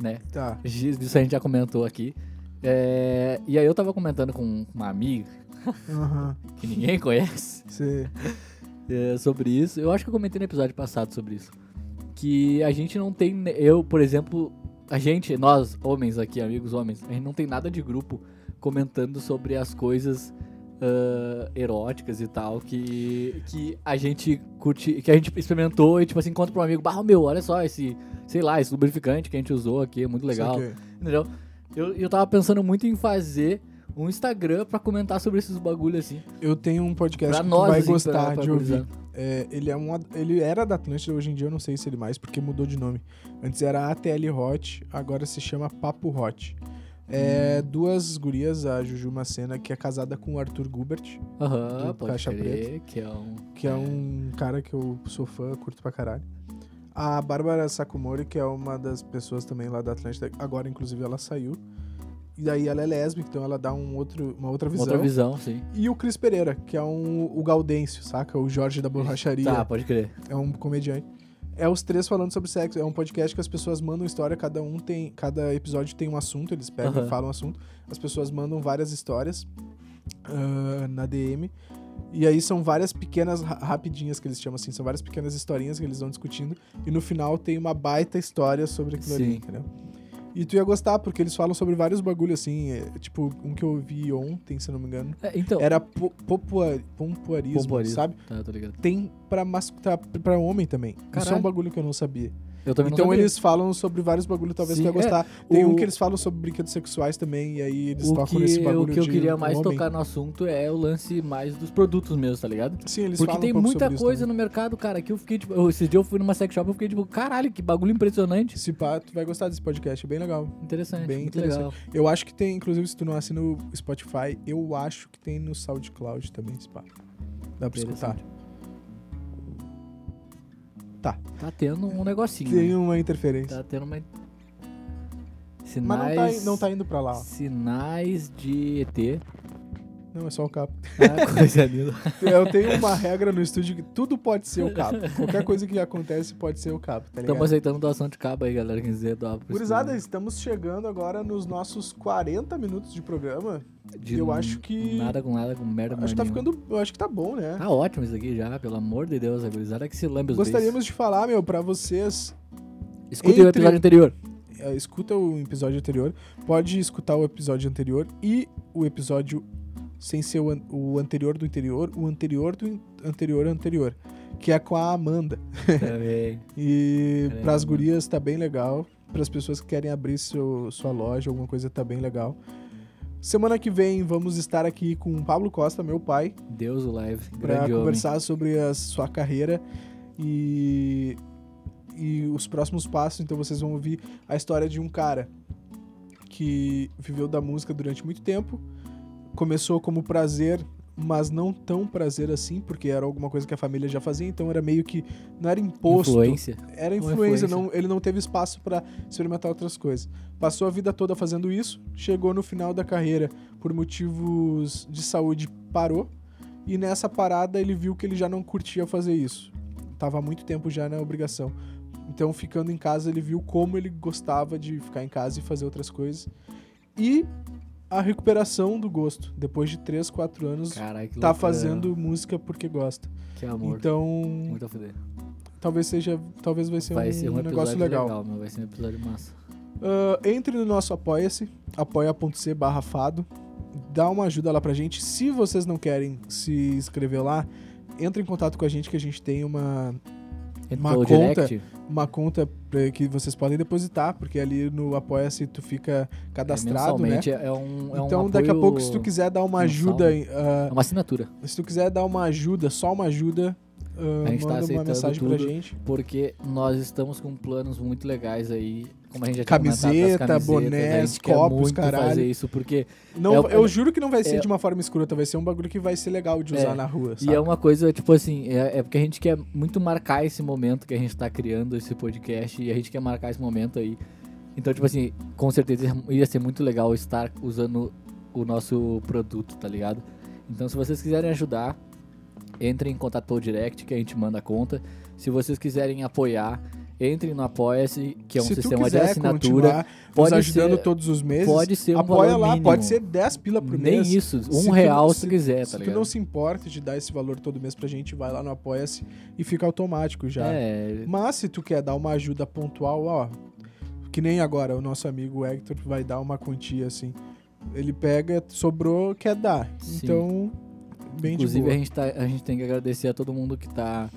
né? Tá. Disso a gente já comentou aqui. É, e aí eu tava comentando com uma amiga Aham. que ninguém conhece Você. é, sobre isso. Eu acho que eu comentei no episódio passado sobre isso. Que a gente não tem. Eu, por exemplo, a gente, nós, homens aqui, amigos homens, a gente não tem nada de grupo comentando sobre as coisas ah, eróticas e tal que, que a gente curte, que a gente experimentou e, tipo assim, conta pra um amigo, bah, meu, olha só esse, sei lá, esse lubrificante que a gente usou aqui, é muito legal. Entendeu? Eu, eu tava pensando muito em fazer um Instagram pra comentar sobre esses bagulho assim. Eu tenho um podcast Pra que nós, vai assim, gostar pra- pra de ouvir. gurizada. É, ele, é um, ele era da Atlântida, hoje em dia eu não sei se ele mais, porque mudou de nome. Antes era ATL Hot, agora se chama Papo Hot. É Hum. duas gurias, a Juju Macena, que é casada com o Arthur Gubert, Aham, Do Caixa crer, que é um... que é um cara que eu sou fã, curto pra caralho. A Bárbara Sakumori, que é uma das pessoas também lá da Atlântida, agora inclusive ela saiu. E daí ela é lésbica, então ela dá um outro, uma outra visão. Outra visão, sim. E o Cris Pereira, que é um, o Gaudêncio, saca? O Jorge da Borracharia. Tá, pode crer. É um comediante. É os três falando sobre sexo. É um podcast que as pessoas mandam história, cada um tem. Cada episódio tem um assunto, eles pegam e falam um assunto. As pessoas mandam várias histórias ah, na DM. E aí são várias pequenas ra- rapidinhas que eles chamam assim, são várias pequenas historinhas que eles vão discutindo. E no final tem uma baita história sobre aquilo ali, entendeu? E tu ia gostar, porque eles falam sobre vários bagulhos assim. é, tipo, um que eu vi ontem, se não me engano. É, então, Era po popua- pompoarismo, Pompoarismo. sabe? tá, tô ligado. tem pra, mas, tá, pra homem também. Isso é um Caralho. bagulho que eu não sabia. Eu também então não eles falam sobre vários bagulhos, talvez Sim, tu ia é, gostar. Tem um o- que eles falam sobre brinquedos sexuais também, e aí eles o tocam que, nesse bagulho o que eu queria mais homem. tocar no assunto é o lance mais dos produtos mesmo, tá ligado? Sim, eles Porque falam tem um muita coisa no mercado, cara, que eu fiquei, tipo, eu- esse dia eu fui numa sex shop e fiquei tipo, caralho, que bagulho impressionante. Se pá, tu vai gostar desse podcast, é bem legal. Interessante, Bem interessante. legal. Eu acho que tem, inclusive, se tu não assina o Spotify, eu acho que tem no SoundCloud também, se pá. Dá pra escutar. Tá. Tá tendo um negocinho. Tem né? uma interferência. Tá tendo uma. Mas não tá, Sinais. não tá indo pra lá, ó. Sinais de ET. Não, é só o cabo. Ah, coisa linda. Eu tenho uma regra no estúdio que tudo pode ser o cabo. Qualquer coisa que acontece pode ser o cabo, tá? Estamos aceitando doação de cabo aí, galera. Quem quiser doar pro Gurizada, estamos chegando agora nos nossos 40 minutos de programa. De eu acho que- Nada com nada, com merda Acho que tá nenhuma. ficando. Eu acho que tá bom, né? Tá ótimo isso aqui já, pelo amor de Deus, a gurizada que se lambe os Gostaríamos de falar, meu, pra vocês. beijos. Escutem o entre- episódio anterior. eh, escuta o episódio anterior. Pode escutar o episódio anterior e o episódio sem ser o, an- o anterior do anterior, o anterior do in- anterior anterior. Que é com a Amanda. Também. E Caramba. pras gurias tá bem legal. Pras pessoas que querem abrir seu, sua loja, alguma coisa tá bem legal. Semana que vem vamos estar aqui com o Pablo Costa, meu pai, Deus o live. para Grande homem. conversar sobre a sua carreira e, e os próximos passos. Então vocês vão ouvir a história de um cara que viveu da música durante muito tempo. Começou como prazer, mas não tão prazer assim, porque era alguma coisa que a família já fazia, então era meio que não era imposto. Influência. Era influência, influência. não, ele não teve espaço pra experimentar outras coisas. Passou a vida toda fazendo isso, chegou no final da carreira por motivos de saúde, parou. E nessa parada ele viu que ele já não curtia fazer isso. Tava há muito tempo já na obrigação. Então, ficando em casa, ele viu como ele gostava de ficar em casa e fazer outras coisas. E a recuperação do gosto. Depois de 3, 4 anos, que tá loucura. fazendo música porque gosta. Que amor. Então, Muito a fuder. talvez seja, talvez vai ser Vai um, ser um negócio legal. legal. Vai ser um episódio massa. Ah, entre no nosso apoia-se, apoia.c barra fado. Dá uma ajuda lá pra gente. Se vocês não querem se inscrever lá, entre em contato com a gente que a gente tem uma, Entra Uma conta direct. uma conta que vocês podem depositar, porque ali no apoia-se tu fica cadastrado, né? é um, é um Então daqui a pouco, se tu quiser dar uma ajuda, ah, É uma assinatura. se tu quiser dar uma ajuda, só uma ajuda, ah, A gente tá manda uma aceitando mensagem pra tudo. gente. Porque nós estamos com planos muito legais aí. Como a gente já Camiseta, bonés, copos, muito caralho. fazer isso, porque... Não, É o- eu juro que não vai ser é- de uma forma escrota, vai ser um bagulho que vai ser legal de usar É, na rua, E é uma coisa, tipo assim, é, é porque a gente quer muito marcar esse momento que a gente tá criando esse podcast e a gente quer marcar esse momento aí. Então, tipo assim, com certeza ia ser muito legal estar usando o nosso produto, tá ligado? Então, se vocês quiserem ajudar, entrem em contato pelo direct que a gente manda a conta. Se vocês quiserem apoiar, entrem no Apoia-se, que é um Se tu sistema de assinatura. Pode ajudando ser- todos os meses, Pode ser um apoia lá, mínimo. pode ser 10 pila por Nem mês. isso, um Se tu real não- se tu quiser, Se tá tu ligado? não se importa de dar esse valor todo mês pra gente, vai lá no Apoia-se e fica automático já. É, Mas se tu quer dar uma ajuda pontual, ó, que nem agora o nosso amigo Hector vai dar uma quantia assim. Ele pega, sobrou, quer dar. Sim. Então, bem Inclusive, a gente, tá, a gente tem que agradecer a todo mundo que tá.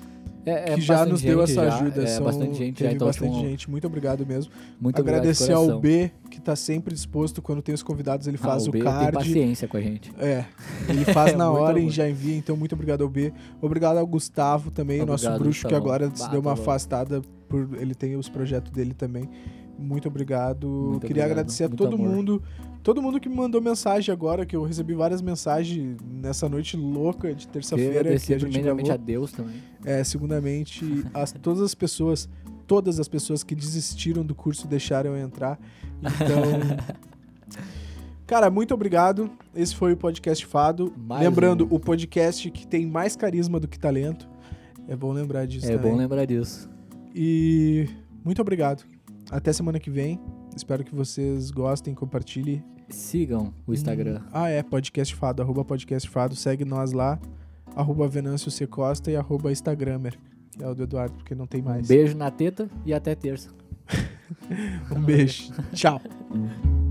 É, é que já nos deu essa já, ajuda. É, são- bastante gente já, então, bastante tipo, gente. Muito obrigado mesmo. muito obrigado de Agradecer ao coração. B, que tá sempre disposto quando tem os convidados, ele Ah, faz o o, B tem card. paciência com a gente. É, ele faz na hora e já envia, então muito obrigado ao B. Obrigado ao Gustavo também, Obrigado, nosso bruxo que Gustavão. agora se deu uma tá louco. afastada por ele tem os projetos dele também. Muito obrigado. Muito Queria obrigado. agradecer a Muito todo amor. mundo, todo mundo que me mandou mensagem agora, que eu recebi várias mensagens nessa noite louca de terça-feira que a gente primeiramente gravou. a Deus também. É, segundamente, as, todas as pessoas todas as pessoas que desistiram do curso deixaram eu entrar. Então. Cara, muito obrigado. Esse foi o podcast Fado. Mais Lembrando, um. o podcast que tem mais carisma do que talento. É bom lembrar disso É também. bom lembrar disso. E muito obrigado. Até semana que vem. Espero que vocês gostem, compartilhem. Sigam o Instagram. Hum, Ah, é, podcast Fado, arroba podcast Fado. Segue nós lá, arroba Venâncio C. Costa e arroba Instagramer, que é o do Eduardo, porque não tem mais. Beijo na teta e até terça. Um beijo. Tchau. Hum.